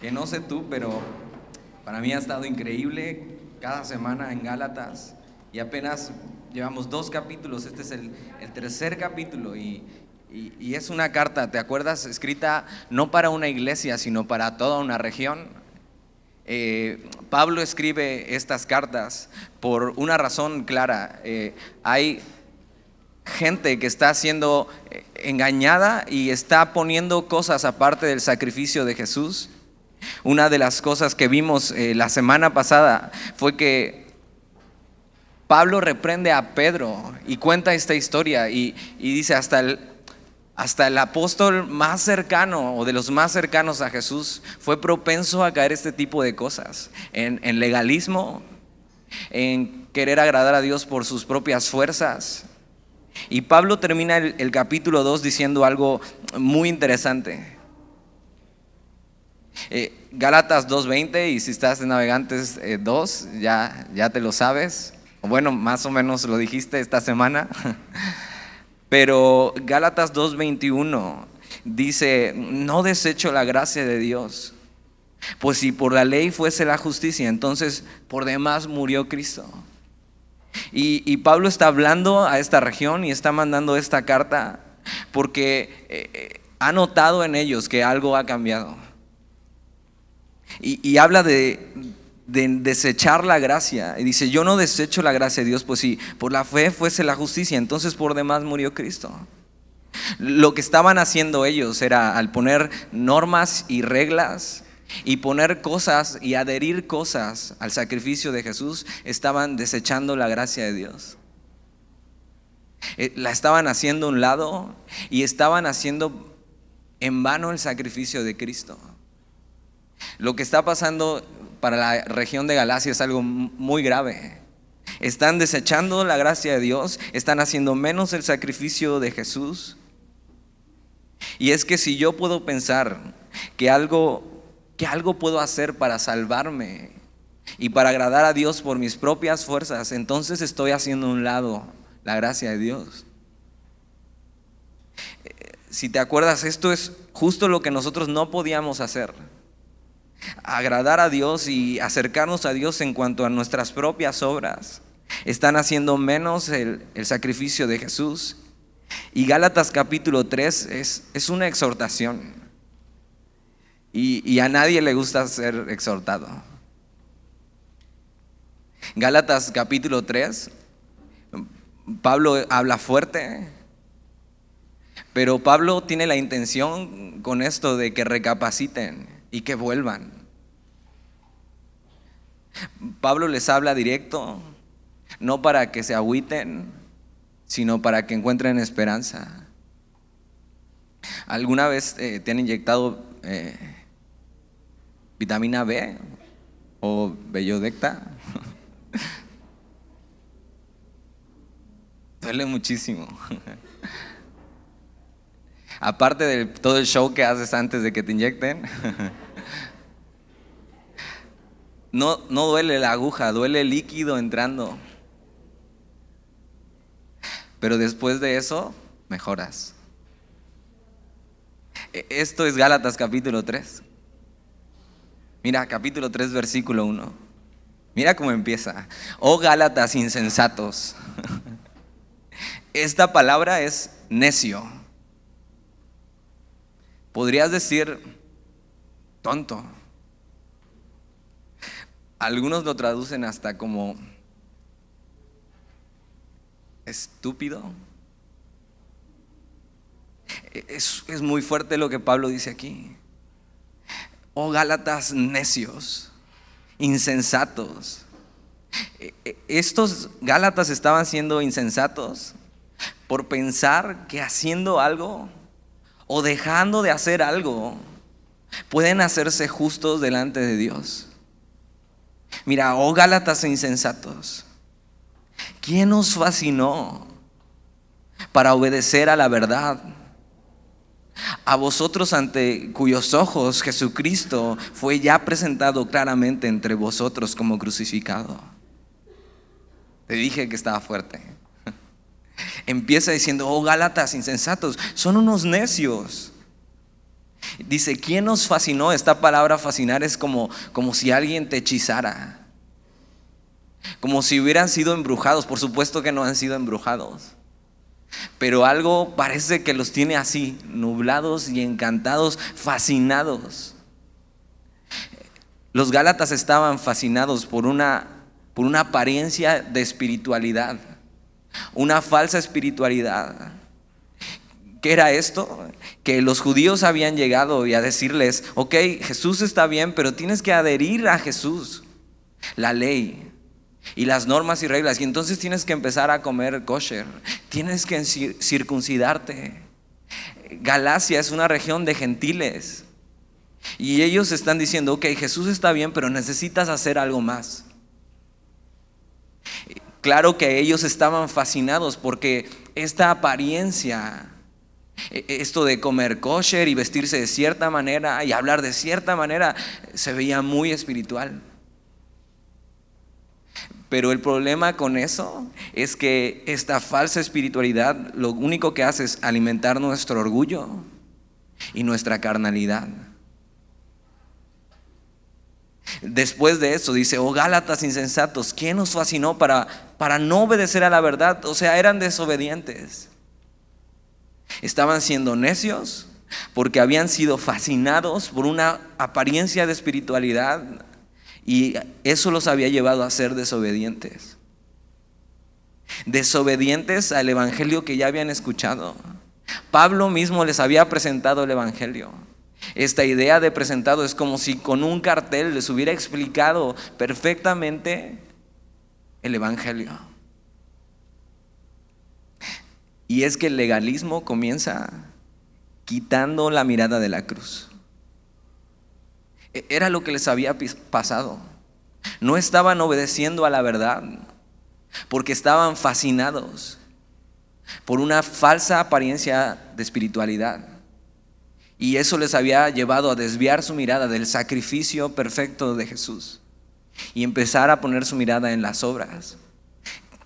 que no sé tú, pero para mí ha estado increíble cada semana en Gálatas y apenas llevamos dos capítulos, este es el, tercer capítulo y, es una carta, ¿te acuerdas? Escrita no para una iglesia, sino para toda una región. Eh, Pablo escribe estas cartas por una razón clara. Eh, hay gente que está siendo eh, engañada y está poniendo cosas aparte del sacrificio de Jesús. Una de las cosas que vimos eh, la semana pasada fue que Pablo reprende a Pedro y cuenta esta historia y, dice hasta el, hasta el apóstol más cercano o de los más cercanos a Jesús fue propenso a caer este tipo de cosas, en, legalismo, en querer agradar a Dios por sus propias fuerzas. Y Pablo termina el, el capítulo 2 diciendo algo muy interesante. Eh, Gálatas 2.20 y si estás en Navegantes 2, eh, ya, ya te lo sabes. Bueno, más o menos lo dijiste esta semana. Pero Gálatas 2.21 dice, no desecho la gracia de Dios. Pues si por la ley fuese la justicia, entonces por demás murió Cristo. Y, Pablo está hablando a esta región y está mandando esta carta porque eh, ha notado en ellos que algo ha cambiado. Y, habla de, desechar la gracia. Y dice, yo no desecho la gracia de Dios, pues si por la fe fuese la justicia, entonces por demás murió Cristo. Lo que estaban haciendo ellos era al poner normas y reglas y poner cosas y adherir cosas al sacrificio de Jesús, estaban desechando la gracia de Dios. Eh, la estaban haciendo a un lado y estaban haciendo en vano el sacrificio de Cristo. Lo que está pasando para la región de Galacia es algo muy grave. Están desechando la gracia de Dios, están haciendo menos el sacrificio de Jesús. Y es que si yo puedo pensar que algo, que algo puedo hacer para salvarme y para agradar a Dios por mis propias fuerzas, entonces estoy haciendo a un lado la gracia de Dios. Eh, si te acuerdas, esto es justo lo que nosotros no podíamos hacer agradar a Dios y acercarnos a Dios en cuanto a nuestras propias obras. Están haciendo menos el, sacrificio de Jesús. Y Gálatas capítulo 3 es, es una exhortación. Y, y, a nadie le gusta ser exhortado. Gálatas capítulo 3, Pablo habla fuerte, pero Pablo tiene la intención con esto de que recapaciten y que vuelvan. Pablo les habla directo, no para que se agüiten, sino para que encuentren esperanza. ¿Alguna vez eh, te han inyectado eh, vitamina B o bellodecta? Duele muchísimo. Aparte de todo el show que haces antes de que te inyecten. No, no duele la aguja, duele el líquido entrando. Pero después de eso, mejoras. E, esto es Gálatas capítulo 3. Mira, capítulo 3, versículo 1. Mira cómo empieza. Oh Gálatas insensatos. Esta palabra es necio. Podrías decir tonto. Algunos lo traducen hasta como estúpido. Es, muy fuerte lo que Pablo dice aquí. Oh Gálatas necios, insensatos. E, e, estos Gálatas estaban siendo insensatos por pensar que haciendo algo o dejando de hacer algo pueden hacerse justos delante de Dios. Mira, oh Gálatas insensatos, ¿quién os fascinó para obedecer a la verdad? A vosotros ante cuyos ojos Jesucristo fue ya presentado claramente entre vosotros como crucificado. Te dije que estaba fuerte. Empieza diciendo, oh Gálatas insensatos, son unos necios. Dice, ¿quién nos fascinó? Esta palabra fascinar es como, como si alguien te hechizara. Como si hubieran sido embrujados. Por supuesto que no han sido embrujados. Pero algo parece que los tiene así, nublados y encantados, fascinados. Los Gálatas estaban fascinados por una, por una apariencia de espiritualidad, una falsa espiritualidad. ¿Qué era esto? Que los judíos habían llegado y a decirles, ok, Jesús está bien, pero tienes que adherir a Jesús, la ley y las normas y reglas. Y entonces tienes que empezar a comer kosher, tienes que circuncidarte. Galacia es una región de gentiles. Y ellos están diciendo, ok, Jesús está bien, pero necesitas hacer algo más. Claro que ellos estaban fascinados porque esta apariencia e, e, esto de comer kosher y vestirse de cierta manera y hablar de cierta manera se veía muy espiritual. Pero el problema con eso es que esta falsa espiritualidad lo único que hace es alimentar nuestro orgullo y nuestra carnalidad. Después de eso dice, oh Gálatas insensatos, ¿quién nos fascinó para, para no obedecer a la verdad? O sea, eran desobedientes. Estaban siendo necios porque habían sido fascinados por una apariencia de espiritualidad y eso los había llevado a ser desobedientes. Desobedientes al Evangelio que ya habían escuchado. Pablo mismo les había presentado el Evangelio. Esta idea de presentado es como si con un cartel les hubiera explicado perfectamente el Evangelio. Y es que el legalismo comienza quitando la mirada de la cruz. E-, era lo que les había pasado. No estaban obedeciendo a la verdad porque estaban fascinados por una falsa apariencia de espiritualidad. Y eso les había llevado a desviar su mirada del sacrificio perfecto de Jesús y empezar a poner su mirada en las obras.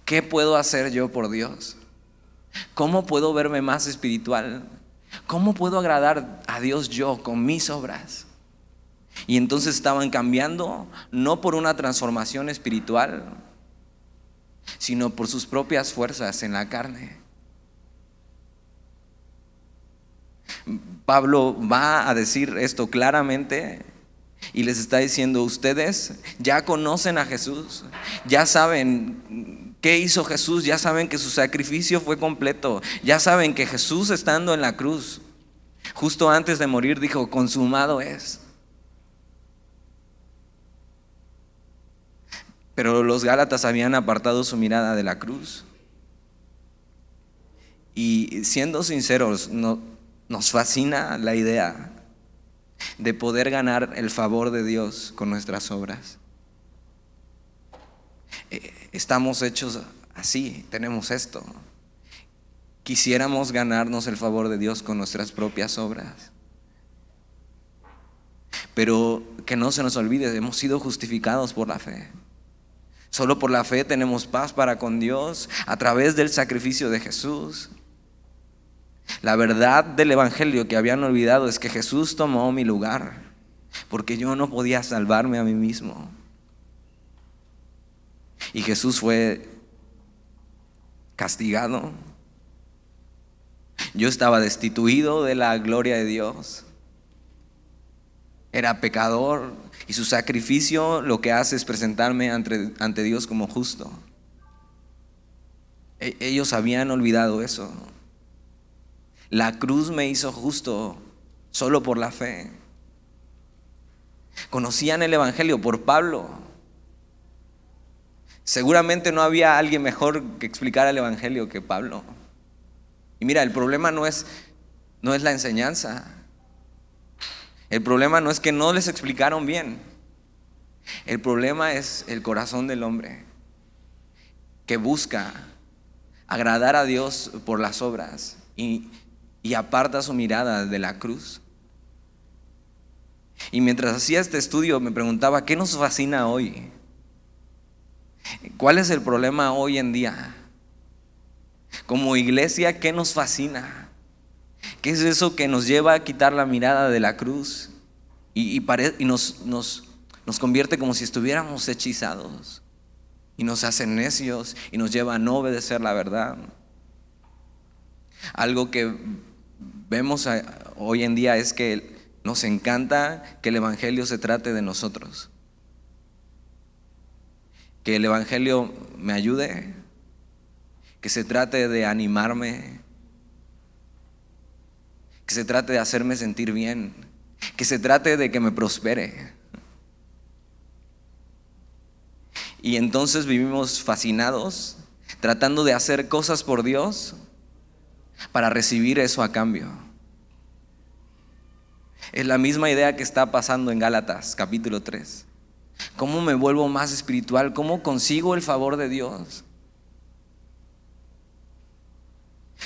¿Qué puedo hacer yo por Dios? ¿Cómo puedo verme más espiritual? ¿Cómo puedo agradar a Dios yo con mis obras? Y entonces estaban cambiando no por una transformación espiritual, sino por sus propias fuerzas en la carne. Pablo va a decir esto claramente y les está diciendo, ustedes ya conocen a Jesús, ya saben ¿Qué hizo Jesús? Ya saben que su sacrificio fue completo. Ya saben que Jesús estando en la cruz, justo antes de morir, dijo, consumado es. Pero los Gálatas habían apartado su mirada de la cruz. Y siendo sinceros, nos fascina la idea de poder ganar el favor de Dios con nuestras obras. Eh, estamos hechos así, tenemos esto. Quisiéramos ganarnos el favor de Dios con nuestras propias obras. Pero que no se nos olvide, hemos sido justificados por la fe. Solo por la fe tenemos paz para con Dios a través del sacrificio de Jesús. La verdad del Evangelio que habían olvidado es que Jesús tomó mi lugar, porque yo no podía salvarme a mí mismo. Y Jesús fue castigado. Yo estaba destituido de la gloria de Dios. Era pecador y su sacrificio lo que hace es presentarme ante, Dios como justo. E, ellos habían olvidado eso. La cruz me hizo justo solo por la fe. Conocían el Evangelio por Pablo. Seguramente no había alguien mejor que explicara el Evangelio que Pablo. Y mira, el problema no es, no es la enseñanza. El problema no es que no les explicaron bien. El problema es el corazón del hombre que busca agradar a Dios por las obras y, y aparta su mirada de la cruz. Y mientras hacía este estudio me preguntaba, ¿qué nos fascina hoy? ¿Cuál es el problema hoy en día? Como iglesia, ¿qué nos fascina? ¿Qué es eso que nos lleva a quitar la mirada de la cruz y, nos, nos, nos convierte como si estuviéramos hechizados? Y nos hace necios y nos lleva a no obedecer la verdad. Algo que vemos hoy en día es que nos encanta que el Evangelio se trate de nosotros. Que el Evangelio me ayude, que se trate de animarme, que se trate de hacerme sentir bien, que se trate de que me prospere. Y entonces vivimos fascinados, tratando de hacer cosas por Dios para recibir eso a cambio. Es la misma idea que está pasando en Gálatas capítulo 3. ¿Cómo me vuelvo más espiritual? ¿Cómo consigo el favor de Dios?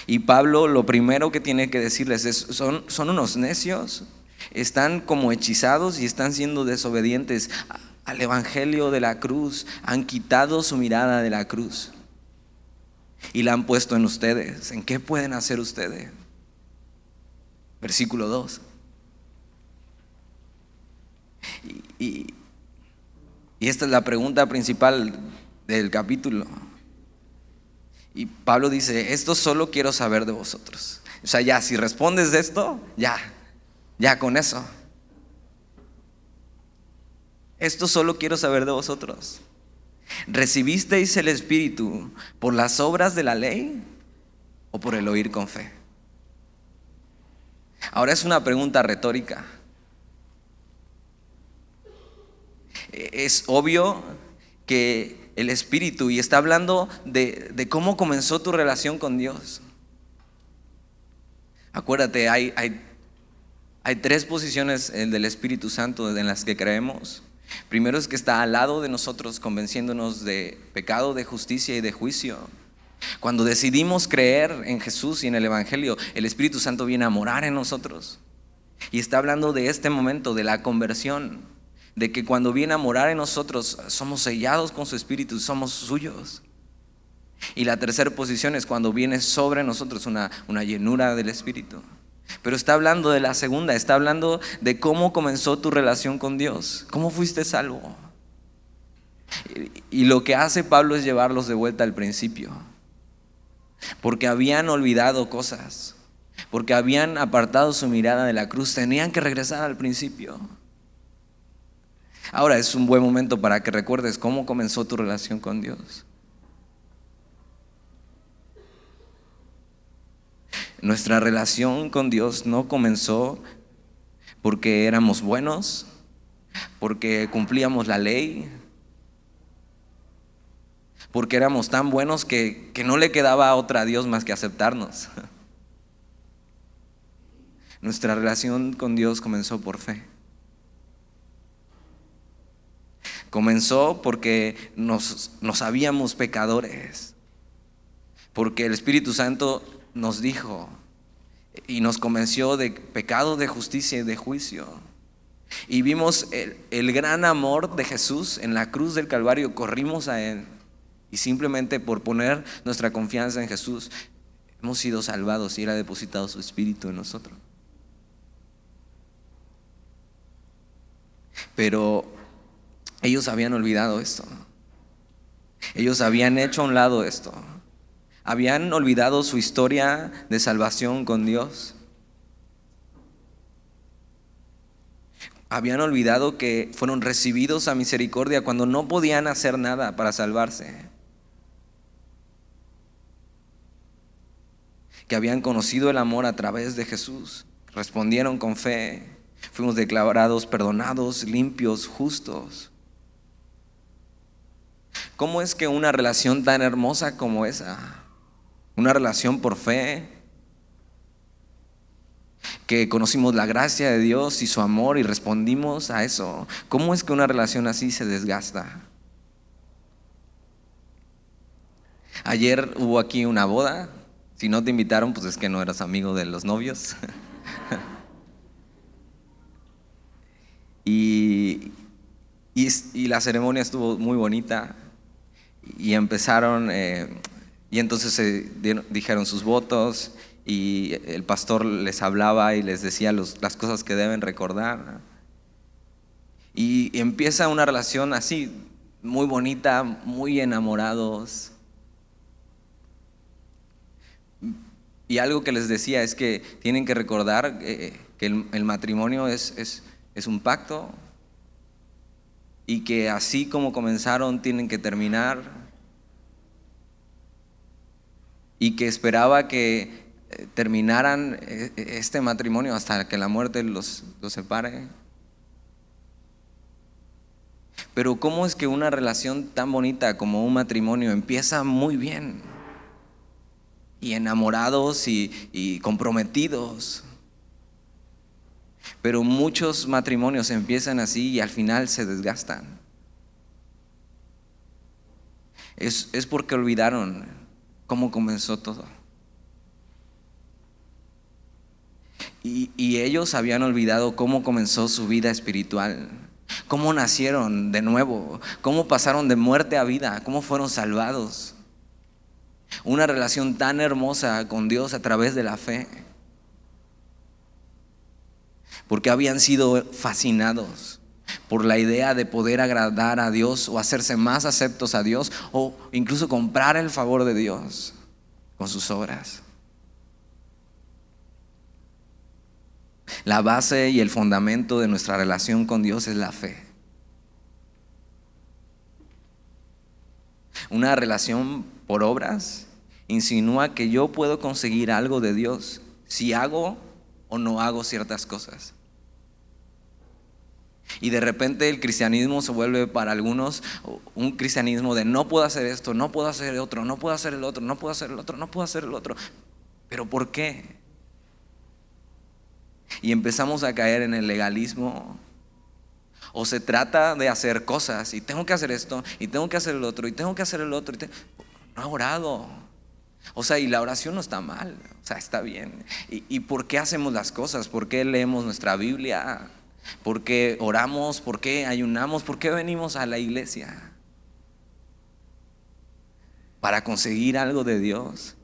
Y Pablo lo primero que tiene que decirles es, son, son unos necios, están como hechizados y están siendo desobedientes al Evangelio de la cruz, han quitado su mirada de la cruz y la han puesto en ustedes. ¿En qué pueden hacer ustedes? Versículo 2. Y, y esta es la pregunta principal del capítulo. Y Pablo dice, esto solo quiero saber de vosotros. O sea, ya, si respondes de esto, ya, ya con eso. Esto solo quiero saber de vosotros. ¿Recibisteis el Espíritu por las obras de la ley o por el oír con fe? Ahora es una pregunta retórica. Es obvio que el Espíritu, y está hablando de, cómo comenzó tu relación con Dios. Acuérdate, hay, hay, tres posiciones del Espíritu Santo en las que creemos. Primero es que está al lado de nosotros convenciéndonos de pecado, de justicia y de juicio. Cuando decidimos creer en Jesús y en el Evangelio, el Espíritu Santo viene a morar en nosotros. Y está hablando de este momento, de la conversión, de que cuando viene a morar en nosotros somos sellados con su Espíritu, somos suyos. Y la tercera posición es cuando viene sobre nosotros una, una llenura del Espíritu. Pero está hablando de la segunda, está hablando de cómo comenzó tu relación con Dios, cómo fuiste salvo. Y lo que hace Pablo es llevarlos de vuelta al principio, porque habían olvidado cosas, porque habían apartado su mirada de la cruz, tenían que regresar al principio. Ahora es un buen momento para que recuerdes cómo comenzó tu relación con Dios. Nuestra relación con Dios no comenzó porque éramos buenos, porque cumplíamos la ley, porque éramos tan buenos que, no le quedaba a otra Dios más que aceptarnos. Nuestra relación con Dios comenzó por fe. Comenzó porque nos, nos sabíamos pecadores, porque el Espíritu Santo nos dijo y nos convenció de pecado, de justicia y de juicio. Y vimos el, gran amor de Jesús en la cruz del Calvario, corrimos a Él. Y simplemente por poner nuestra confianza en Jesús, hemos sido salvados y Él ha depositado su Espíritu en nosotros. Pero ellos habían olvidado esto. Ellos habían hecho a un lado esto. Habían olvidado su historia de salvación con Dios. Habían olvidado que fueron recibidos a misericordia cuando no podían hacer nada para salvarse. Que habían conocido el amor a través de Jesús. Respondieron con fe. Fuimos declarados perdonados, limpios, justos. ¿Cómo es que una relación tan hermosa como esa una relación por fe, que conocimos la gracia de Dios y su amor y respondimos a eso. ¿Cómo es que una relación así se desgasta? Ayer hubo aquí una boda. Si no te invitaron, pues es que no eras amigo de los novios. y, y, la ceremonia estuvo muy bonita. Y empezaron, eh, y entonces se dijeron sus votos y el pastor les hablaba y les decía las cosas que deben recordar. Y empieza una relación así, muy bonita, muy enamorados. Y algo que les decía es que tienen que recordar eh, que el, matrimonio es, es un pacto y que así como comenzaron tienen que terminar y que esperaba que eh, terminaran eh, este matrimonio hasta que la muerte los, los separe. Pero ¿cómo es que una relación tan bonita como un matrimonio empieza muy bien? Y enamorados y, y comprometidos. Pero muchos matrimonios empiezan así y al final se desgastan. Es, es porque olvidaron cómo comenzó todo. Y, ellos habían olvidado cómo comenzó su vida espiritual, cómo nacieron de nuevo, cómo pasaron de muerte a vida, cómo fueron salvados. Una relación tan hermosa con Dios a través de la fe. Porque habían sido fascinados por la idea de poder agradar a Dios o hacerse más aceptos a Dios o incluso comprar el favor de Dios con sus obras. La base y el fundamento de nuestra relación con Dios es la fe. Una relación por obras insinúa que yo puedo conseguir algo de Dios si hago o no hago ciertas cosas. Y de repente el cristianismo se vuelve para algunos un cristianismo de no puedo hacer esto, no puedo hacer el otro, no puedo hacer el otro, no puedo hacer el otro, no puedo hacer el otro. ¿Pero por qué? y empezamos a caer en el legalismo. O se trata de hacer cosas y tengo que hacer esto y tengo que hacer el otro y tengo que hacer el otro. No he orado. O sea, y la oración no está mal, o sea, está bien. ¿Y, ¿Y, por qué hacemos las cosas? ¿Por qué leemos nuestra Biblia? ¿Por qué oramos? ¿Por qué ayunamos? ¿Por qué venimos a la iglesia? Para conseguir algo de Dios.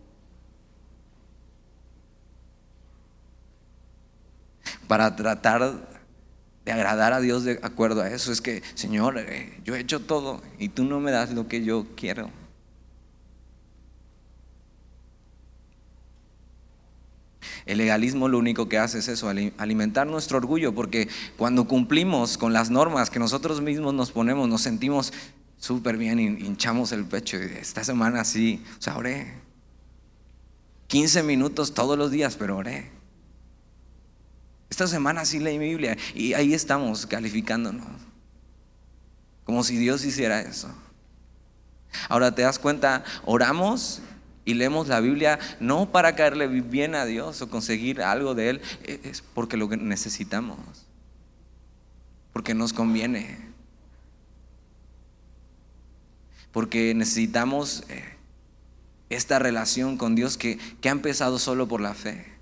para tratar de agradar a Dios de acuerdo a eso. Es que, Señor, eh, yo he hecho todo y tú no me das lo que yo quiero. El legalismo lo único que hace es eso, alimentar nuestro orgullo, porque cuando cumplimos con las normas que nosotros mismos nos ponemos, nos sentimos súper bien, hinchamos el pecho. Esta semana sí, o sea, oré 15 minutos todos los días, pero oré. Esta semana sí leí mi Biblia y ahí estamos calificándonos. Como si Dios hiciera eso. Ahora te das cuenta, oramos y leemos la Biblia no para caerle bien a Dios o conseguir algo de Él, e-, es porque lo necesitamos, porque nos conviene, porque necesitamos eh, esta relación con Dios que, que ha empezado solo por la fe.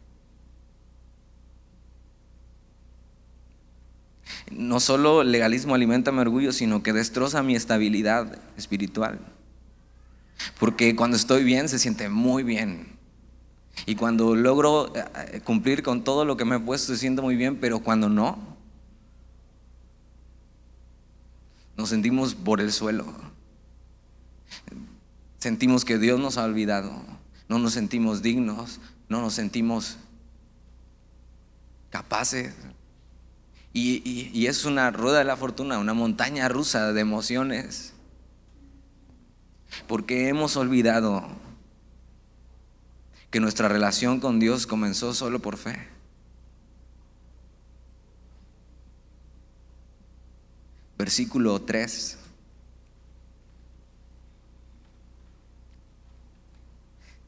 no solo legalismo alimenta mi orgullo, sino que destroza mi estabilidad espiritual. Porque cuando estoy bien se siente muy bien. Y cuando logro eh, cumplir con todo lo que me he puesto se siente muy bien, pero cuando no, nos sentimos por el suelo. Sentimos que Dios nos ha olvidado. No nos sentimos dignos, no nos sentimos capaces. Y, es una rueda de la fortuna, una montaña rusa de emociones. Porque hemos olvidado que nuestra relación con Dios comenzó solo por fe. Versículo 3.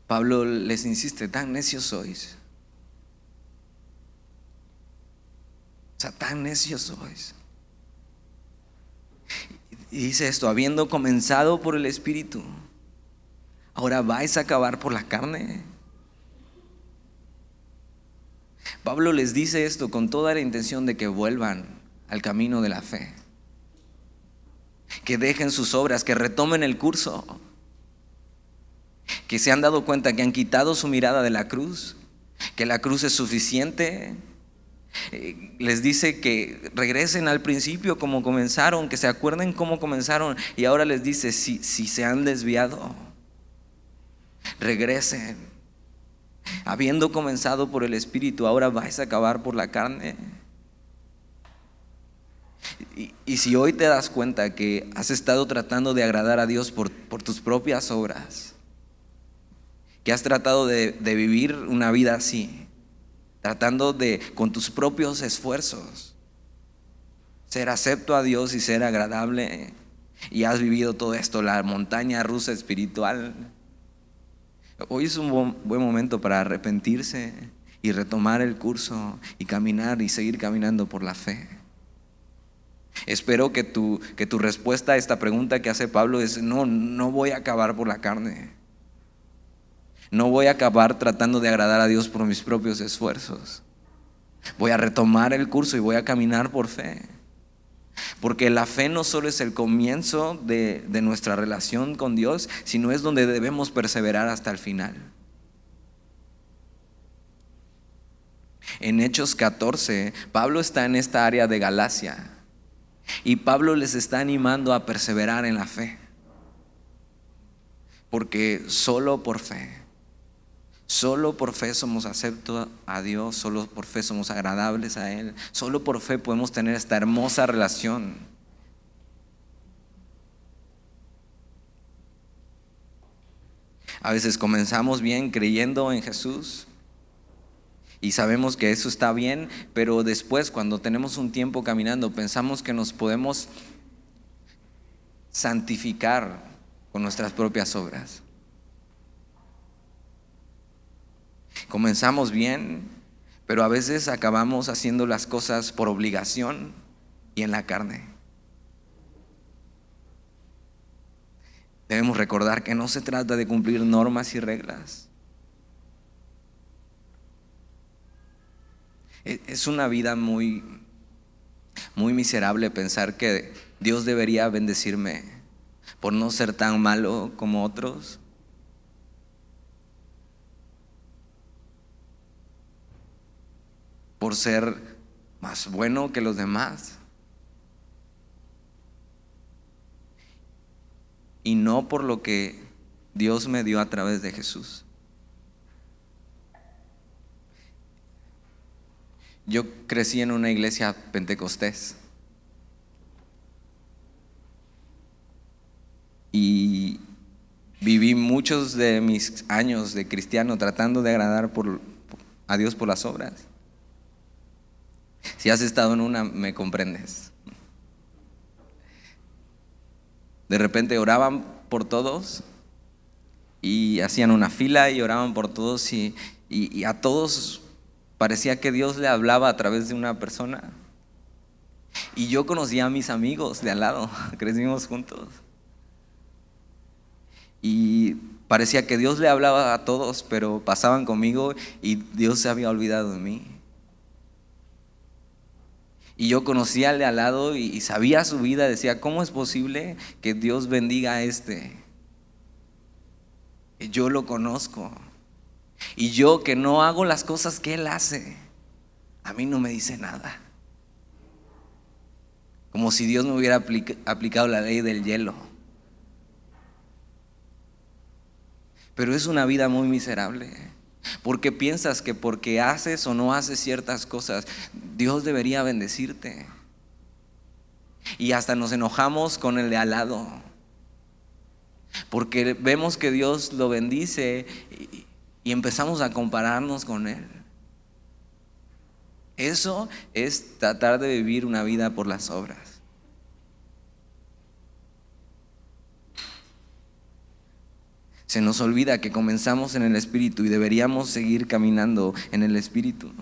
Pablo les insiste, tan necios sois. tan necios sois. Y dice esto, habiendo comenzado por el Espíritu, ahora vais a acabar por la carne. Pablo les dice esto con toda la intención de que vuelvan al camino de la fe, que dejen sus obras, que retomen el curso, que se han dado cuenta que han quitado su mirada de la cruz que la cruz es suficiente. Eh, les dice que regresen al principio como comenzaron, que se acuerden cómo comenzaron y ahora les dice, si, si se han desviado, regresen. Habiendo comenzado por el Espíritu, ahora vais a acabar por la carne. Y, si hoy te das cuenta que has estado tratando de agradar a Dios por, tus propias obras, que has tratado de, de vivir una vida así, tratando de, con tus propios esfuerzos, ser acepto a Dios y ser agradable, y has vivido todo esto, la montaña rusa espiritual, hoy es un buen momento para arrepentirse y retomar el curso y caminar y seguir caminando por la fe. Espero que tu, que tu respuesta a esta pregunta que hace Pablo es, no, no voy a acabar por la carne. No voy a acabar tratando de agradar a Dios por mis propios esfuerzos. Voy a retomar el curso y voy a caminar por fe. Porque la fe no solo es el comienzo de, de, nuestra relación con Dios, sino es donde debemos perseverar hasta el final. En Hechos 14, Pablo está en esta área de Galacia y Pablo les está animando a perseverar en la fe. Porque solo por fe, solo por fe somos aceptos a Dios, solo por fe somos agradables a Él, solo por fe podemos tener esta hermosa relación. A veces comenzamos bien creyendo en Jesús, y sabemos que eso está bien, pero después cuando tenemos un tiempo caminando pensamos que nos podemos santificar con nuestras propias obras. Comenzamos bien, pero a veces acabamos haciendo las cosas por obligación y en la carne. Debemos recordar que no se trata de cumplir normas y reglas. E, es una vida muy, muy miserable pensar que Dios debería bendecirme por no ser tan malo como otros. Ser más bueno que los demás. Y no por lo que Dios me dio a través de Jesús. Yo crecí en una iglesia pentecostés. Y viví muchos de mis años de cristiano tratando de agradar a Dios por las obras. Si has estado en una, me comprendes. De repente oraban por todos y hacían una fila y oraban por todos y, y a todos Parecía que Dios le hablaba a través de una persona. Y yo conocía a mis amigos de al lado, crecimos juntos. Y parecía que Dios le hablaba a todos, pero pasaban conmigo y Dios se había olvidado de mí. Y yo conocía al de al lado y sabía su vida, decía, ¿cómo es posible que Dios bendiga a este? Yo lo conozco. Y yo que no hago las cosas que Él hace, a mí no me dice nada. Como si Dios me hubiera aplicado la ley del hielo. Pero es una vida muy miserable. Porque piensas que porque haces o no haces ciertas cosas, Dios debería bendecirte. Y hasta nos enojamos con el de al lado. Porque vemos que Dios lo bendice y empezamos a compararnos con Él. Eso es tratar de vivir una vida por las obras. Se nos olvida que comenzamos en el Espíritu y deberíamos seguir caminando en el Espíritu.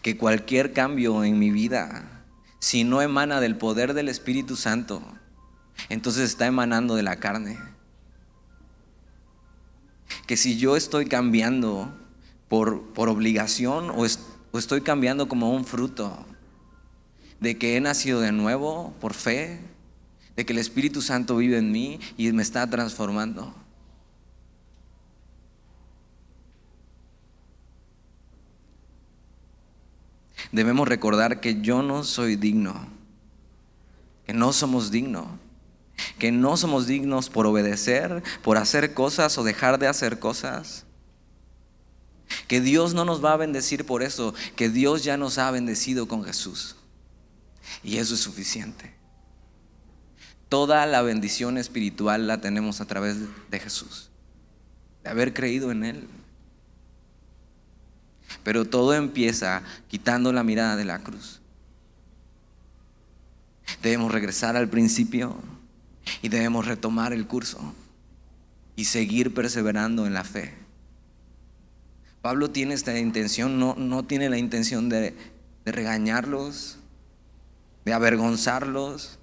Que cualquier cambio en mi vida, si no emana del poder del Espíritu Santo, entonces está emanando de la carne que si yo estoy cambiando por, por obligación o, o estoy cambiando como un fruto de que he nacido de nuevo por fe, de que el Espíritu Santo vive en mí y me está transformando. Debemos recordar que yo no soy digno, que no somos dignos, que no somos dignos por obedecer, por hacer cosas o dejar de hacer cosas. Que Dios no nos va a bendecir por eso, que Dios ya nos ha bendecido con Jesús. Y eso es suficiente. Toda la bendición espiritual la tenemos a través de Jesús, de haber creído en Él. Pero todo empieza quitando la mirada de la cruz. Debemos regresar al principio y debemos retomar el curso y seguir perseverando en la fe. Pablo tiene esta intención, no, no tiene la intención de, de regañarlos, de avergonzarlos.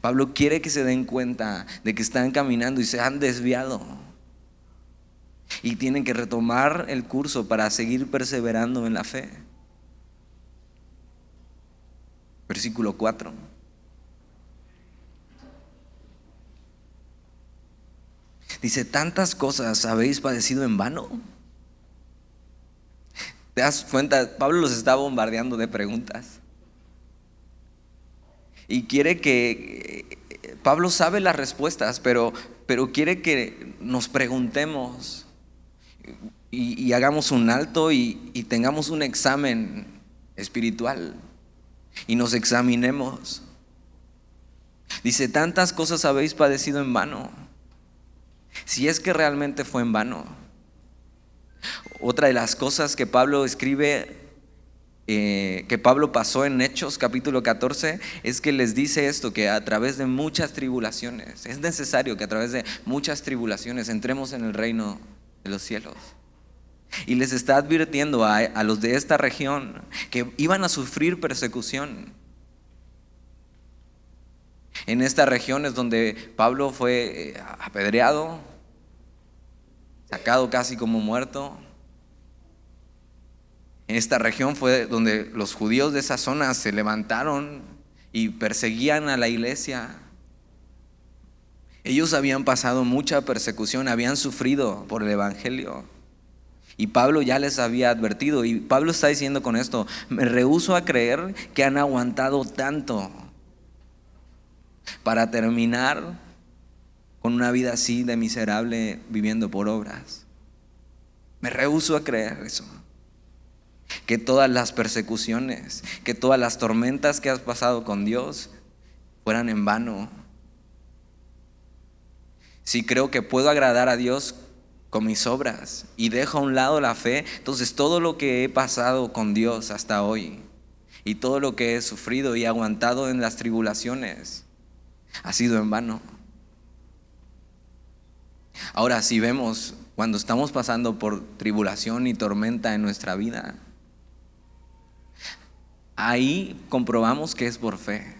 Pablo quiere que se den cuenta de que están caminando y se han desviado. Y tienen que retomar el curso para seguir perseverando en la fe. Versículo 4. Dice, tantas cosas habéis padecido en vano. ¿Te das cuenta? Pablo los está bombardeando de preguntas. Y quiere que... Pablo sabe las respuestas, pero, pero quiere que nos preguntemos y, hagamos un alto y, y tengamos un examen espiritual y nos examinemos. Dice, tantas cosas habéis padecido en vano si es que realmente fue en vano. Otra de las cosas que Pablo escribe, eh, que Pablo pasó en Hechos capítulo 14, es que les dice esto, que a través de muchas tribulaciones, es necesario que a través de muchas tribulaciones entremos en el reino de los cielos. Y les está advirtiendo a, a los de esta región que iban a sufrir persecución. En esta región es donde Pablo fue eh, apedreado, sacado casi como muerto. En esta región fue donde los judíos de esa zona se levantaron y perseguían a la iglesia. Ellos habían pasado mucha persecución, habían sufrido por el Evangelio. Y Pablo ya les había advertido. Y Pablo está diciendo con esto, me rehuso a creer que han aguantado tanto para terminar con una vida así de miserable viviendo por obras. Me rehuso a creer eso. Que todas las persecuciones, que todas las tormentas que has pasado con Dios fueran en vano. Si creo que puedo agradar a Dios con mis obras y dejo a un lado la fe, entonces todo lo que he pasado con Dios hasta hoy y todo lo que he sufrido y aguantado en las tribulaciones ha sido en vano. Ahora, si vemos cuando estamos pasando por tribulación y tormenta en nuestra vida, ahí comprobamos que es por fe.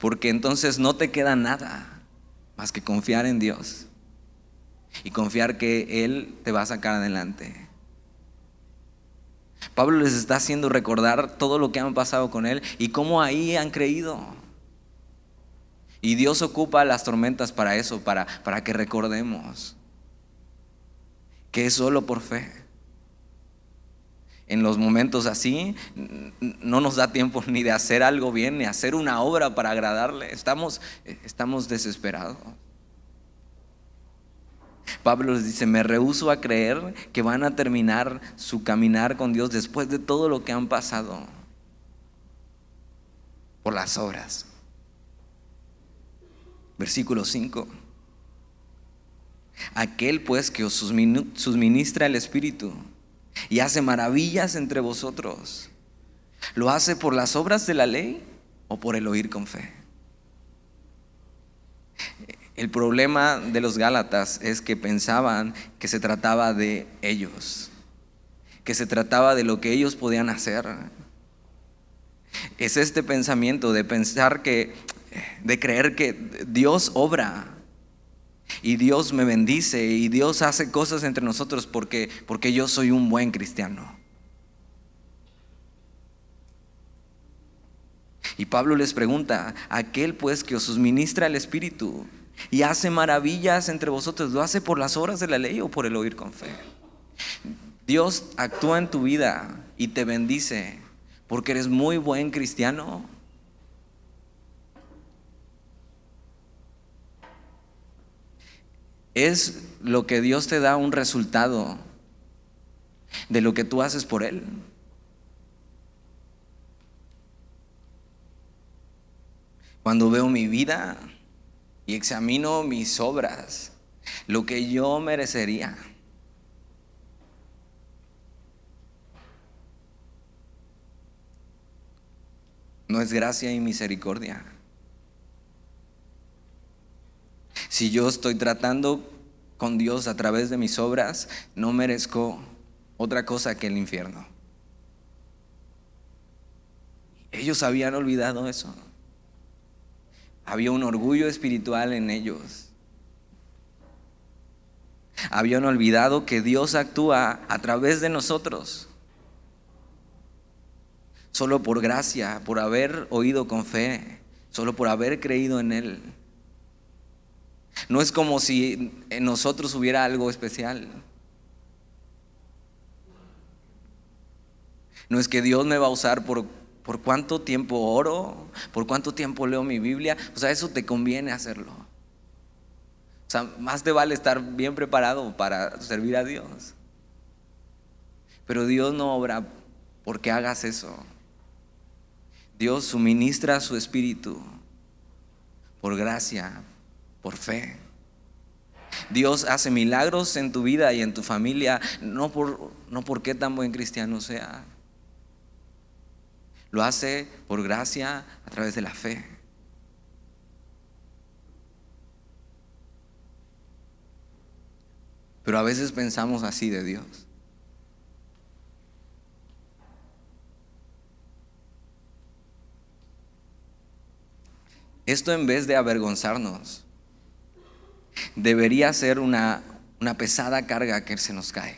Porque entonces no te queda nada más que confiar en Dios y confiar que Él te va a sacar adelante. Pablo les está haciendo recordar todo lo que han pasado con Él y cómo ahí han creído. Y Dios ocupa las tormentas para eso, para, para que recordemos que es solo por fe. En los momentos así no nos da tiempo ni de hacer algo bien, ni hacer una obra para agradarle. Estamos, estamos desesperados. Pablo les dice, me rehuso a creer que van a terminar su caminar con Dios después de todo lo que han pasado por las obras. Versículo 5. Aquel pues que os suministra el Espíritu y hace maravillas entre vosotros, ¿lo hace por las obras de la ley o por el oír con fe? El problema de los Gálatas es que pensaban que se trataba de ellos, que se trataba de lo que ellos podían hacer. Es este pensamiento de pensar que de creer que Dios obra y Dios me bendice y Dios hace cosas entre nosotros porque, porque yo soy un buen cristiano. Y Pablo les pregunta, aquel pues que os suministra el Espíritu y hace maravillas entre vosotros, ¿lo hace por las obras de la ley o por el oír con fe? Dios actúa en tu vida y te bendice porque eres muy buen cristiano. Es lo que Dios te da un resultado de lo que tú haces por Él. Cuando veo mi vida y examino mis obras, lo que yo merecería. No es gracia y misericordia. Si yo estoy tratando con Dios a través de mis obras, no merezco otra cosa que el infierno. Ellos habían olvidado eso. Había un orgullo espiritual en ellos. Habían olvidado que Dios actúa a través de nosotros. Solo por gracia, por haber oído con fe, solo por haber creído en Él. No es como si en nosotros hubiera algo especial. No es que Dios me va a usar por por cuánto tiempo oro, por cuánto tiempo leo mi Biblia. O sea, eso te conviene hacerlo. O sea, más te vale estar bien preparado para servir a Dios. Pero Dios no obra porque hagas eso. Dios suministra su espíritu por gracia, por fe. Dios hace milagros en tu vida y en tu familia, no por, no por qué tan buen cristiano sea. Lo hace por gracia a través de la fe. Pero a veces pensamos así de Dios. Esto en vez de avergonzarnos, debería ser una, una pesada carga que se nos cae.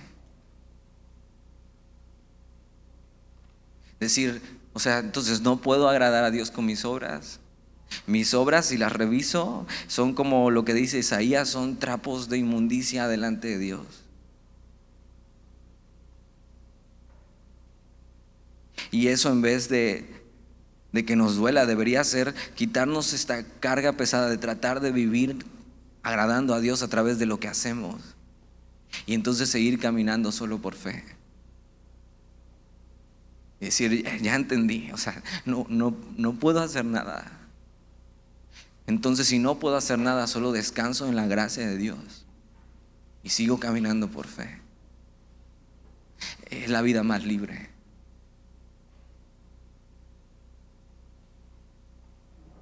Decir, o sea, entonces no puedo agradar a Dios con mis obras. Mis obras, si las reviso, son como lo que dice Isaías, son trapos de inmundicia delante de Dios. Y eso en vez de, de que nos duela, debería ser quitarnos esta carga pesada de tratar de vivir agradando a Dios a través de lo que hacemos. Y entonces seguir caminando solo por fe. Y decir, ya entendí, o sea, no, no, no puedo hacer nada. Entonces, si no puedo hacer nada, solo descanso en la gracia de Dios y sigo caminando por fe. Es la vida más libre.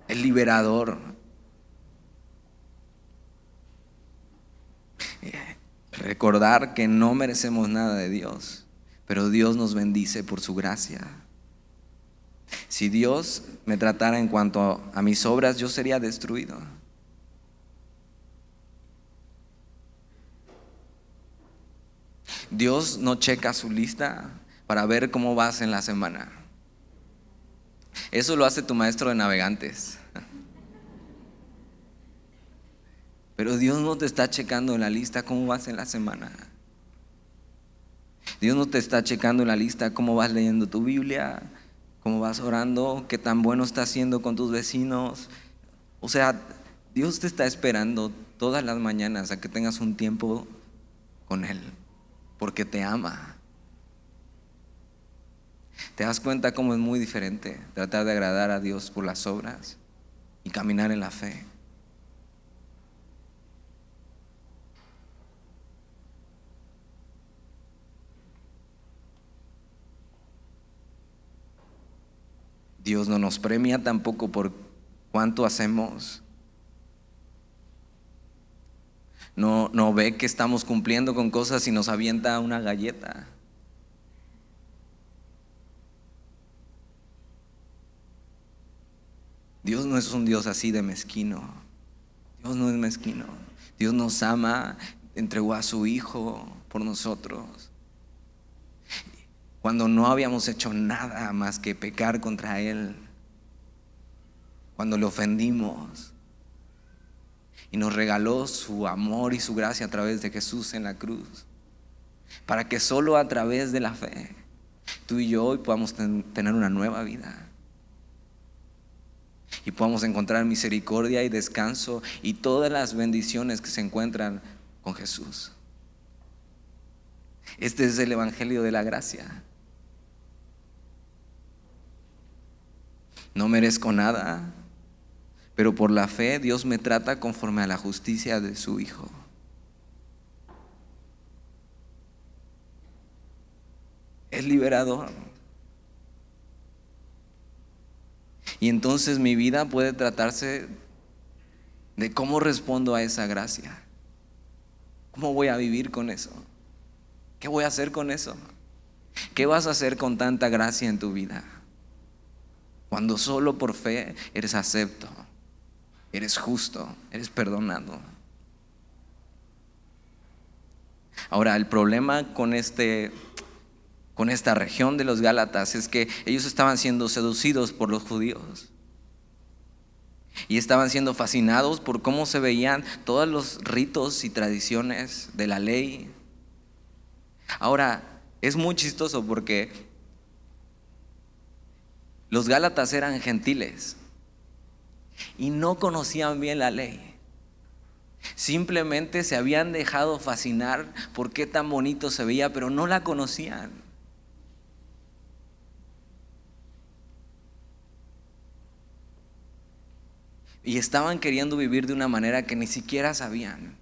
Es liberador. Recordar que no merecemos nada de Dios pero Dios nos bendice por su gracia. Si Dios me tratara en cuanto a mis obras, yo sería destruido. Dios no checa su lista para ver cómo vas en la semana. Eso lo hace tu maestro de navegantes. Pero Dios no te está checando en la lista cómo vas en la semana. Dios no te está checando en la lista cómo vas leyendo tu Biblia, cómo vas orando, qué tan bueno estás haciendo con tus vecinos. O sea, Dios te está esperando todas las mañanas a que tengas un tiempo con Él, porque te ama. ¿Te das cuenta cómo es muy diferente tratar de agradar a Dios por las obras y caminar en la fe? Dios no nos premia tampoco por cuánto hacemos. No, no ve que estamos cumpliendo con cosas y nos avienta una galleta. Dios no es un Dios así de mezquino. Dios no es mezquino. Dios nos ama, entregó a su Hijo por nosotros cuando no habíamos hecho nada más que pecar contra Él, cuando le ofendimos y nos regaló su amor y su gracia a través de Jesús en la cruz, para que solo a través de la fe tú y yo hoy podamos tener una nueva vida. Y podamos encontrar misericordia y descanso y todas las bendiciones que se encuentran con Jesús. Este es el Evangelio de la Gracia. No merezco nada, pero por la fe Dios me trata conforme a la justicia de su Hijo. Es liberador. Y entonces mi vida puede tratarse de cómo respondo a esa gracia. ¿Cómo voy a vivir con eso? ¿Qué voy a hacer con eso? ¿Qué vas a hacer con tanta gracia en tu vida? Cuando solo por fe eres acepto, eres justo, eres perdonado. Ahora, el problema con este con esta región de los Gálatas es que ellos estaban siendo seducidos por los judíos. Y estaban siendo fascinados por cómo se veían todos los ritos y tradiciones de la ley. Ahora, es muy chistoso porque los Gálatas eran gentiles y no conocían bien la ley. Simplemente se habían dejado fascinar por qué tan bonito se veía, pero no la conocían. Y estaban queriendo vivir de una manera que ni siquiera sabían.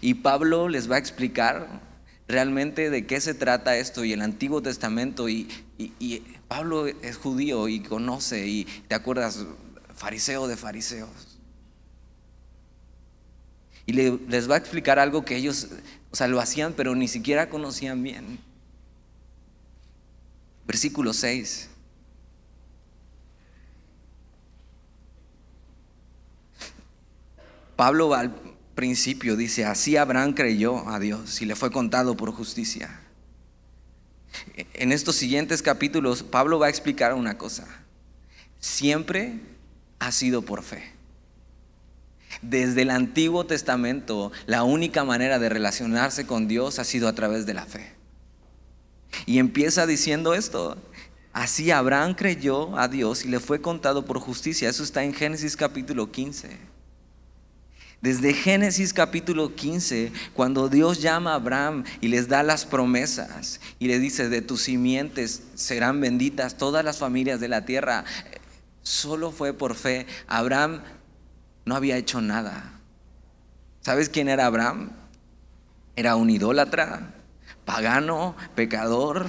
Y Pablo les va a explicar realmente de qué se trata esto y el Antiguo Testamento. Y, Pablo es judío y conoce, y te acuerdas, fariseo de fariseos. Y les va a explicar algo que ellos, o sea, lo hacían, pero ni siquiera conocían bien. Versículo 6. Pablo al principio dice, así Abraham creyó a Dios y le fue contado por justicia. En estos siguientes capítulos, Pablo va a explicar una cosa. Siempre ha sido por fe. Desde el Antiguo Testamento, la única manera de relacionarse con Dios ha sido a través de la fe. Y empieza diciendo esto. Así Abraham creyó a Dios y le fue contado por justicia. Eso está en Génesis capítulo 15. Desde Génesis capítulo 15, cuando Dios llama a Abraham y les da las promesas y le dice, de tus simientes serán benditas todas las familias de la tierra, solo fue por fe. Abraham no había hecho nada. ¿Sabes quién era Abraham? Era un idólatra, pagano, pecador,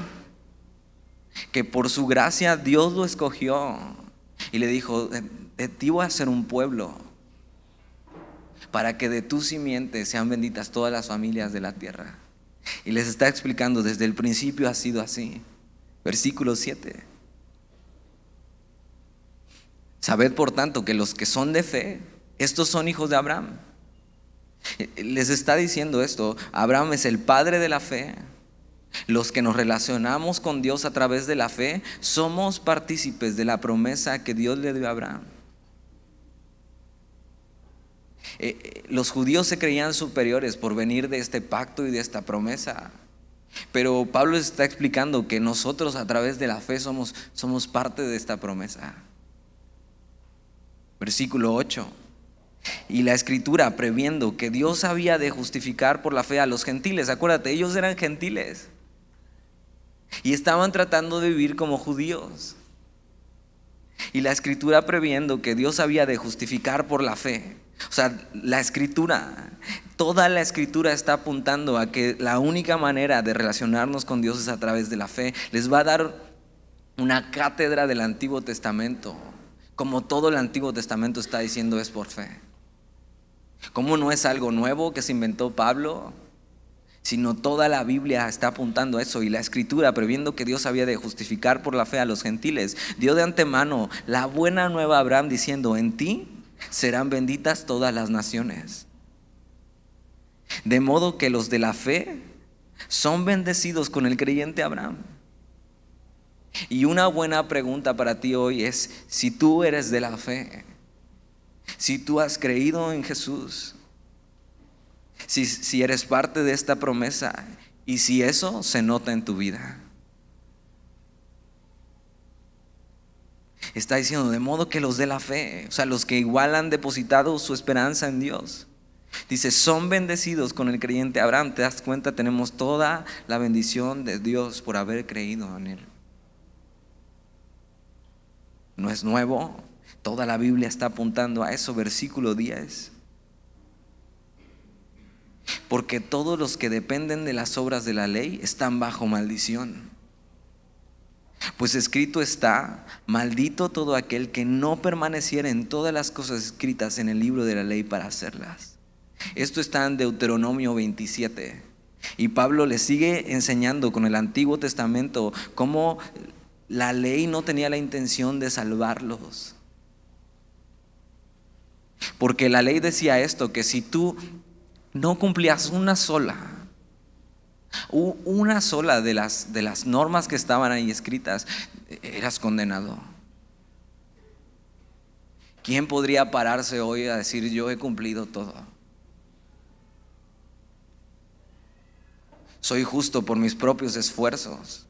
que por su gracia Dios lo escogió y le dijo, de ti voy a ser un pueblo para que de tu simiente sean benditas todas las familias de la tierra. Y les está explicando, desde el principio ha sido así. Versículo 7. Sabed por tanto que los que son de fe, estos son hijos de Abraham. Les está diciendo esto, Abraham es el padre de la fe. Los que nos relacionamos con Dios a través de la fe, somos partícipes de la promesa que Dios le dio a Abraham. Eh, eh, los judíos se creían superiores por venir de este pacto y de esta promesa. Pero Pablo está explicando que nosotros a través de la fe somos, somos parte de esta promesa. Versículo 8. Y la escritura previendo que Dios había de justificar por la fe a los gentiles. Acuérdate, ellos eran gentiles. Y estaban tratando de vivir como judíos. Y la escritura previendo que Dios había de justificar por la fe o sea, la escritura, toda la escritura está apuntando a que la única manera de relacionarnos con Dios es a través de la fe. Les va a dar una cátedra del Antiguo Testamento, como todo el Antiguo Testamento está diciendo es por fe. ¿Cómo no es algo nuevo que se inventó Pablo? Sino toda la Biblia está apuntando a eso y la escritura, previendo que Dios había de justificar por la fe a los gentiles, dio de antemano la buena nueva a Abraham diciendo, en ti serán benditas todas las naciones. De modo que los de la fe son bendecidos con el creyente Abraham. Y una buena pregunta para ti hoy es, si tú eres de la fe, si tú has creído en Jesús, si, eres parte de esta promesa Y si eso se nota en tu vida. Está diciendo, de modo que los de la fe, o sea, los que igual han depositado su esperanza en Dios. Dice, son bendecidos con el creyente Abraham. Te das cuenta, tenemos toda la bendición de Dios por haber creído en Él. No es nuevo, toda la Biblia está apuntando a eso, versículo 10. Porque todos los que dependen de las obras de la ley están bajo maldición. Pues escrito está, maldito todo aquel que no permaneciera en todas las cosas escritas en el libro de la ley para hacerlas. Esto está en Deuteronomio 27. Y Pablo le sigue enseñando con el Antiguo Testamento cómo la ley no tenía la intención de salvarlos. Porque la ley decía esto, que si tú no cumplías una sola, una sola de las, de las normas que estaban ahí escritas, eras condenado. ¿Quién podría pararse hoy a decir yo he cumplido todo? Soy justo por mis propios esfuerzos.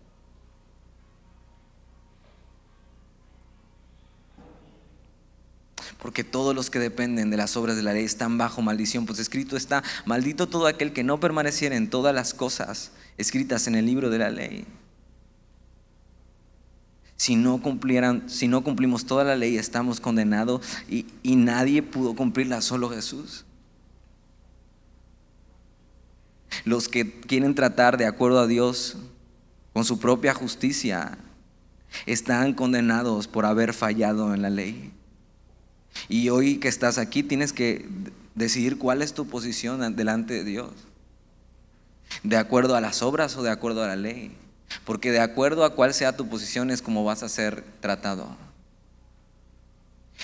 Porque todos los que dependen de las obras de la ley están bajo maldición, pues escrito está, maldito todo aquel que no permaneciera en todas las cosas escritas en el libro de la ley. Si no, cumplieran, si no cumplimos toda la ley, estamos condenados y, y nadie pudo cumplirla, solo Jesús. Los que quieren tratar de acuerdo a Dios con su propia justicia están condenados por haber fallado en la ley. Y hoy que estás aquí tienes que decidir cuál es tu posición delante de Dios. De acuerdo a las obras o de acuerdo a la ley. Porque de acuerdo a cuál sea tu posición es como vas a ser tratado.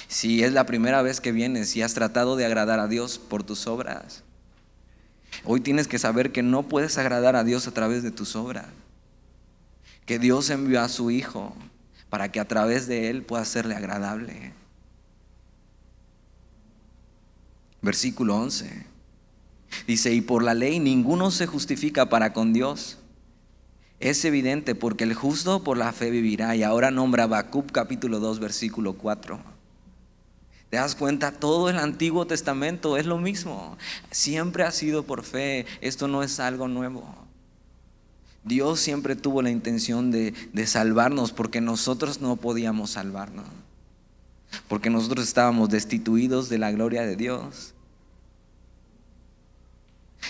Si es la primera vez que vienes y has tratado de agradar a Dios por tus obras, hoy tienes que saber que no puedes agradar a Dios a través de tus obras. Que Dios envió a su Hijo para que a través de Él pueda serle agradable. Versículo 11. Dice, y por la ley ninguno se justifica para con Dios. Es evidente porque el justo por la fe vivirá. Y ahora nombra Habacuc capítulo 2 versículo 4. ¿Te das cuenta? Todo el Antiguo Testamento es lo mismo. Siempre ha sido por fe. Esto no es algo nuevo. Dios siempre tuvo la intención de, de salvarnos porque nosotros no podíamos salvarnos porque nosotros estábamos destituidos de la gloria de Dios.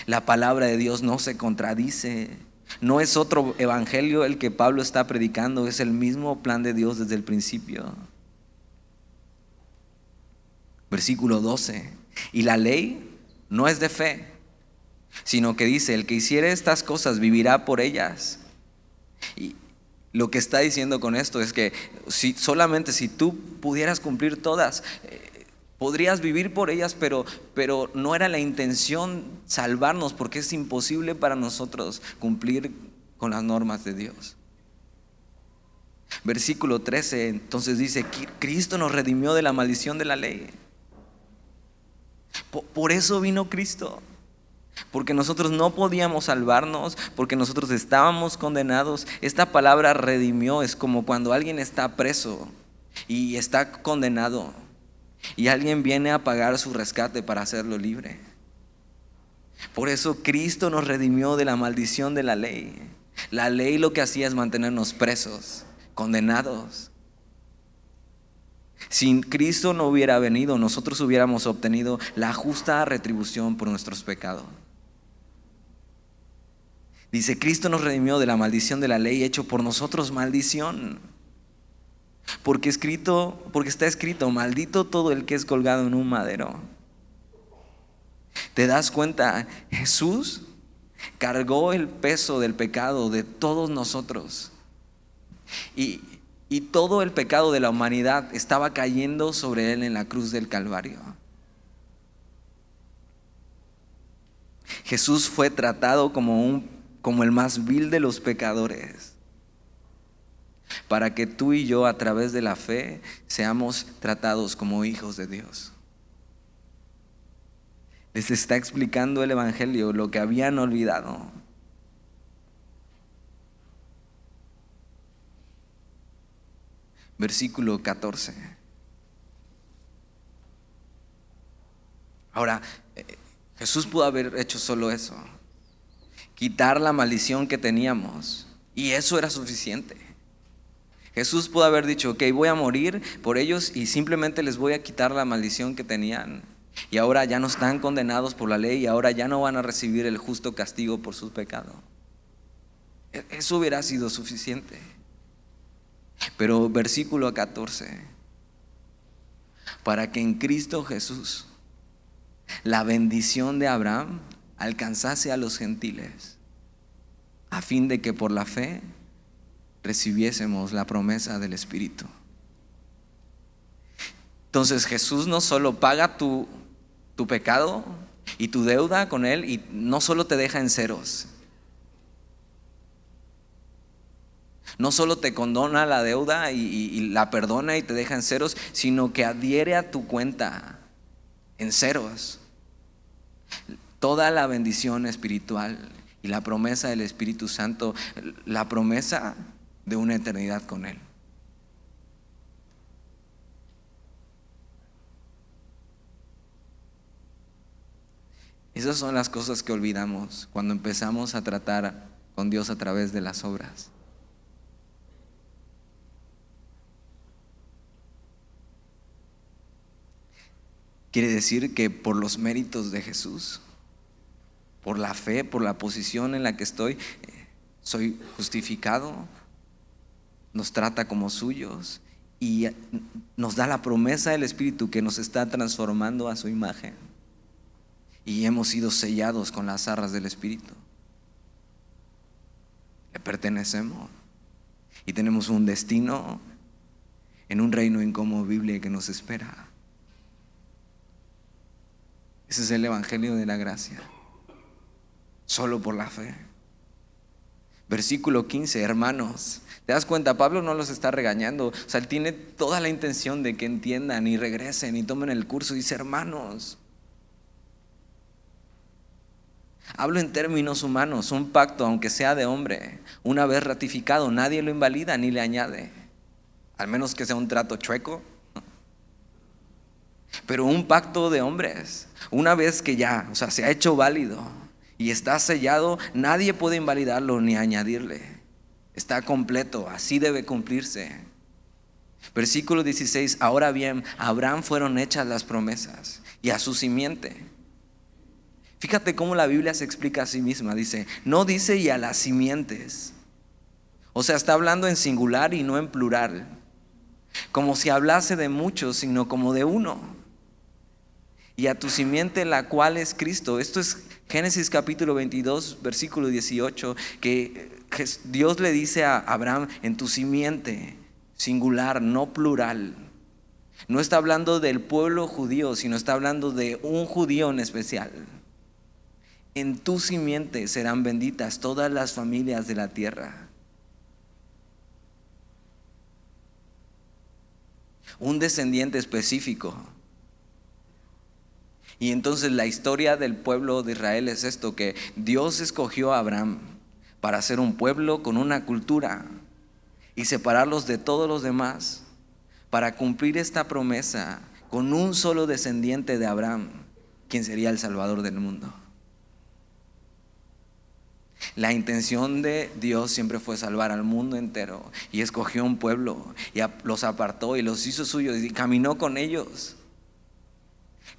La palabra de Dios no se contradice. No es otro evangelio el que Pablo está predicando, es el mismo plan de Dios desde el principio. Versículo 12. Y la ley no es de fe, sino que dice, el que hiciere estas cosas vivirá por ellas. Y, lo que está diciendo con esto es que si, solamente si tú pudieras cumplir todas, eh, podrías vivir por ellas, pero, pero no era la intención salvarnos porque es imposible para nosotros cumplir con las normas de Dios. Versículo 13, entonces dice, Cristo nos redimió de la maldición de la ley. por eso vino Cristo porque nosotros no podíamos salvarnos, porque nosotros estábamos condenados. Esta palabra redimió es como cuando alguien está preso y está condenado y alguien viene a pagar su rescate para hacerlo libre. Por eso Cristo nos redimió de la maldición de la ley. La ley lo que hacía es mantenernos presos, condenados. Si Cristo no hubiera venido, nosotros hubiéramos obtenido la justa retribución por nuestros pecados. Dice, Cristo nos redimió de la maldición de la ley, hecho por nosotros maldición. Porque escrito, porque está escrito, maldito todo el que es colgado en un madero. ¿Te das cuenta? Jesús cargó el peso del pecado de todos nosotros. Y, y todo el pecado de la humanidad estaba cayendo sobre él en la cruz del Calvario. Jesús fue tratado como un como el más vil de los pecadores, para que tú y yo a través de la fe seamos tratados como hijos de Dios. Les está explicando el Evangelio lo que habían olvidado. Versículo 14. Ahora, eh, Jesús pudo haber hecho solo eso quitar la maldición que teníamos, y eso era suficiente. Jesús pudo haber dicho, ok, voy a morir por ellos y simplemente les voy a quitar la maldición que tenían. Y ahora ya no están condenados por la ley y ahora ya no van a recibir el justo castigo por su pecado. E-, eso hubiera sido suficiente. Pero versículo 14, para que en Cristo Jesús la bendición de Abraham alcanzase a los gentiles, a fin de que por la fe recibiésemos la promesa del Espíritu. Entonces Jesús no solo paga tu, tu pecado y tu deuda con Él y no solo te deja en ceros, no solo te condona la deuda y, la perdona y te deja en ceros, sino que adhiere a tu cuenta en ceros toda la bendición espiritual y la promesa del Espíritu Santo, la promesa de una eternidad con Él. Esas son las cosas que olvidamos cuando empezamos a tratar con Dios a través de las obras. Quiere decir que por los méritos de Jesús, por la fe, por la posición en la que estoy, soy justificado, nos trata como suyos y nos da la promesa del Espíritu que nos está transformando a su imagen. Y hemos sido sellados con las arras del Espíritu. Le pertenecemos y tenemos un destino en un reino incomovible que nos espera. Ese es el Evangelio de la Gracia. Solo por la fe. Versículo 15, hermanos. ¿Te das cuenta? Pablo no los está regañando. O sea, él tiene toda la intención de que entiendan y regresen y tomen el curso. Dice, hermanos. Hablo en términos humanos. Un pacto, aunque sea de hombre, una vez ratificado, nadie lo invalida ni le añade. Al menos que sea un trato chueco pero un pacto de hombres, una vez que ya, o sea, se ha hecho válido y está sellado, nadie puede invalidarlo ni añadirle. Está completo, así debe cumplirse. Versículo 16, ahora bien, a Abraham fueron hechas las promesas y a su simiente. Fíjate cómo la Biblia se explica a sí misma. Dice, no dice y a las simientes. O sea, está hablando en singular y no en plural. Como si hablase de muchos, sino como de uno y a tu simiente la cual es Cristo. Esto es Génesis capítulo 22, versículo 18, que Dios le dice a Abraham, en tu simiente, singular, no plural. No está hablando del pueblo judío, sino está hablando de un judío en especial. En tu simiente serán benditas todas las familias de la tierra. Un descendiente específico y entonces la historia del pueblo de Israel es esto, que Dios escogió a Abraham para ser un pueblo con una cultura y separarlos de todos los demás, para cumplir esta promesa con un solo descendiente de Abraham, quien sería el Salvador del mundo. La intención de Dios siempre fue salvar al mundo entero y escogió un pueblo y los apartó y los hizo suyos y caminó con ellos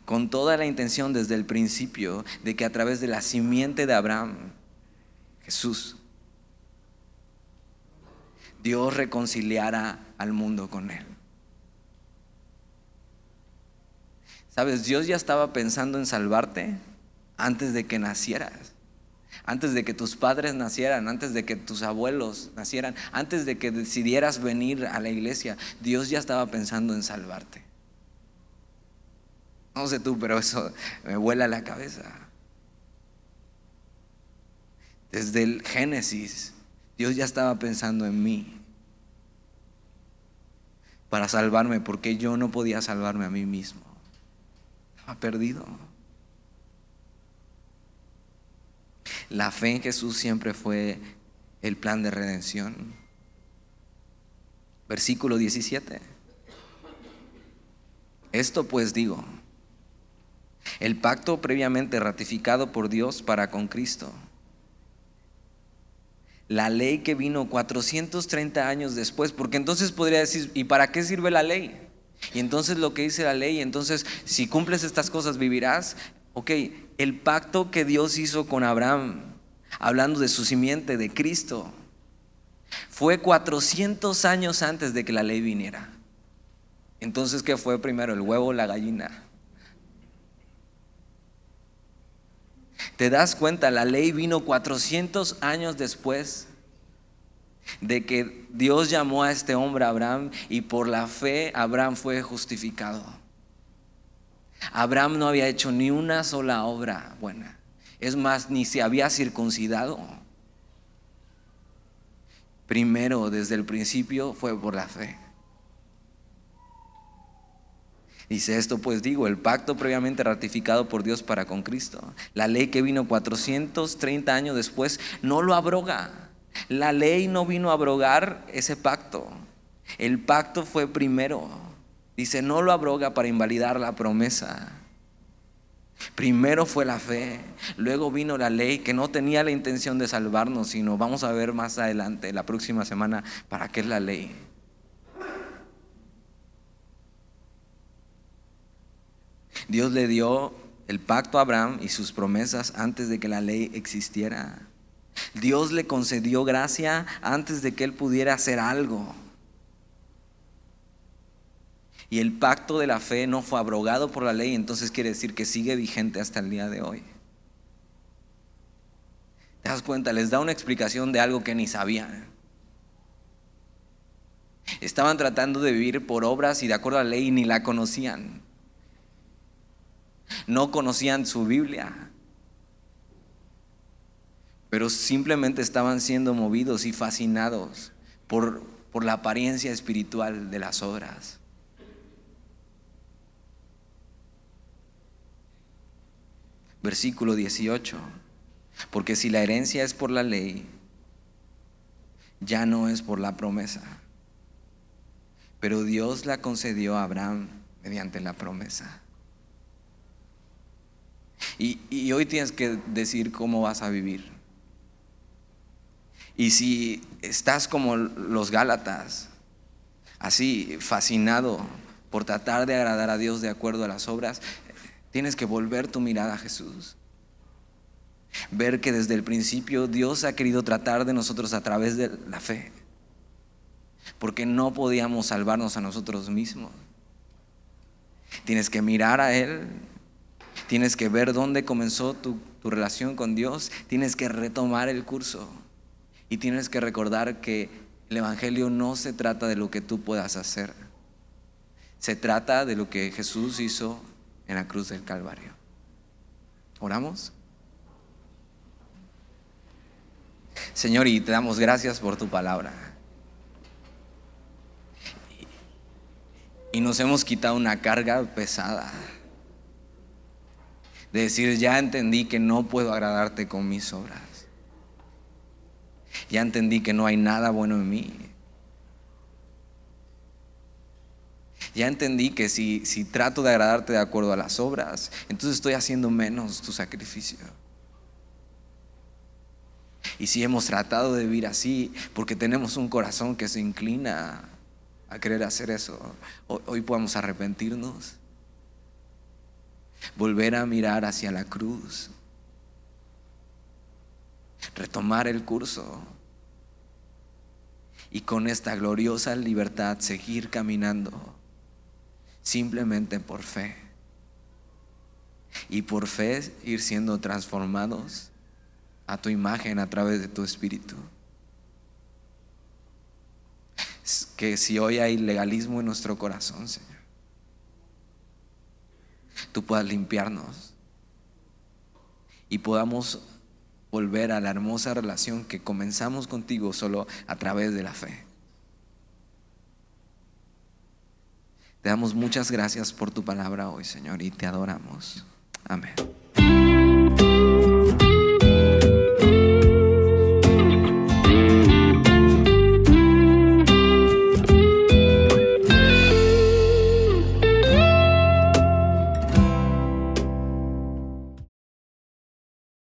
con toda la intención desde el principio de que a través de la simiente de Abraham, Jesús, Dios reconciliara al mundo con él. Sabes, Dios ya estaba pensando en salvarte antes de que nacieras, antes de que tus padres nacieran, antes de que tus abuelos nacieran, antes de que decidieras venir a la iglesia. Dios ya estaba pensando en salvarte. No sé tú, pero eso me vuela la cabeza. Desde el Génesis, Dios ya estaba pensando en mí para salvarme, porque yo no podía salvarme a mí mismo. Estaba perdido. La fe en Jesús siempre fue el plan de redención. Versículo 17. Esto pues digo, el pacto previamente ratificado por Dios para con Cristo, la ley que vino 430 años después, porque entonces podría decir, ¿y para qué sirve la ley? Y entonces lo que dice la ley, entonces si cumples estas cosas vivirás. Ok, el pacto que Dios hizo con Abraham, hablando de su simiente, de Cristo, fue 400 años antes de que la ley viniera. Entonces, ¿qué fue primero, el huevo o la gallina? ¿Te das cuenta? La ley vino 400 años después de que Dios llamó a este hombre Abraham y por la fe Abraham fue justificado. Abraham no había hecho ni una sola obra buena. Es más, ni se había circuncidado. Primero, desde el principio, fue por la fe. Dice esto, pues digo, el pacto previamente ratificado por Dios para con Cristo, la ley que vino 430 años después, no lo abroga. La ley no vino a abrogar ese pacto. El pacto fue primero. Dice, no lo abroga para invalidar la promesa. Primero fue la fe, luego vino la ley que no tenía la intención de salvarnos, sino vamos a ver más adelante, la próxima semana, para qué es la ley. Dios le dio el pacto a Abraham y sus promesas antes de que la ley existiera. Dios le concedió gracia antes de que él pudiera hacer algo. Y el pacto de la fe no fue abrogado por la ley, entonces quiere decir que sigue vigente hasta el día de hoy. ¿Te das cuenta? Les da una explicación de algo que ni sabían. Estaban tratando de vivir por obras y de acuerdo a la ley ni la conocían. No conocían su Biblia. Pero simplemente estaban siendo movidos y fascinados por, por la apariencia espiritual de las obras. Versículo 18. Porque si la herencia es por la ley, ya no es por la promesa. Pero Dios la concedió a Abraham mediante la promesa. Y, hoy tienes que decir cómo vas a vivir. Y si estás como los Gálatas, así fascinado por tratar de agradar a Dios de acuerdo a las obras, tienes que volver tu mirada a Jesús. Ver que desde el principio Dios ha querido tratar de nosotros a través de la fe. Porque no podíamos salvarnos a nosotros mismos. Tienes que mirar a Él Tienes que ver dónde comenzó tu, relación con Dios. Tienes que retomar el curso. Y tienes que recordar que el Evangelio no se trata de lo que tú puedas hacer. Se trata de lo que Jesús hizo en la cruz del Calvario. ¿Oramos? Señor, y te damos gracias por tu palabra. Y nos hemos quitado una carga pesada de decir, ya entendí que no puedo agradarte con mis obras. Ya entendí que no hay nada bueno en mí. Ya entendí que si, si trato de agradarte de acuerdo a las obras, entonces estoy haciendo menos tu sacrificio. Y si hemos tratado de vivir así, porque tenemos un corazón que se inclina a querer hacer eso, hoy podemos arrepentirnos volver a mirar hacia la cruz, retomar el curso y con esta gloriosa libertad seguir caminando simplemente por fe. Y por fe ir siendo transformados a tu imagen a través de tu espíritu. Que si hoy hay legalismo en nuestro corazón, Señor tú puedas limpiarnos y podamos volver a la hermosa relación que comenzamos contigo solo a través de la fe. Te damos muchas gracias por tu palabra hoy, Señor, y te adoramos. Amén.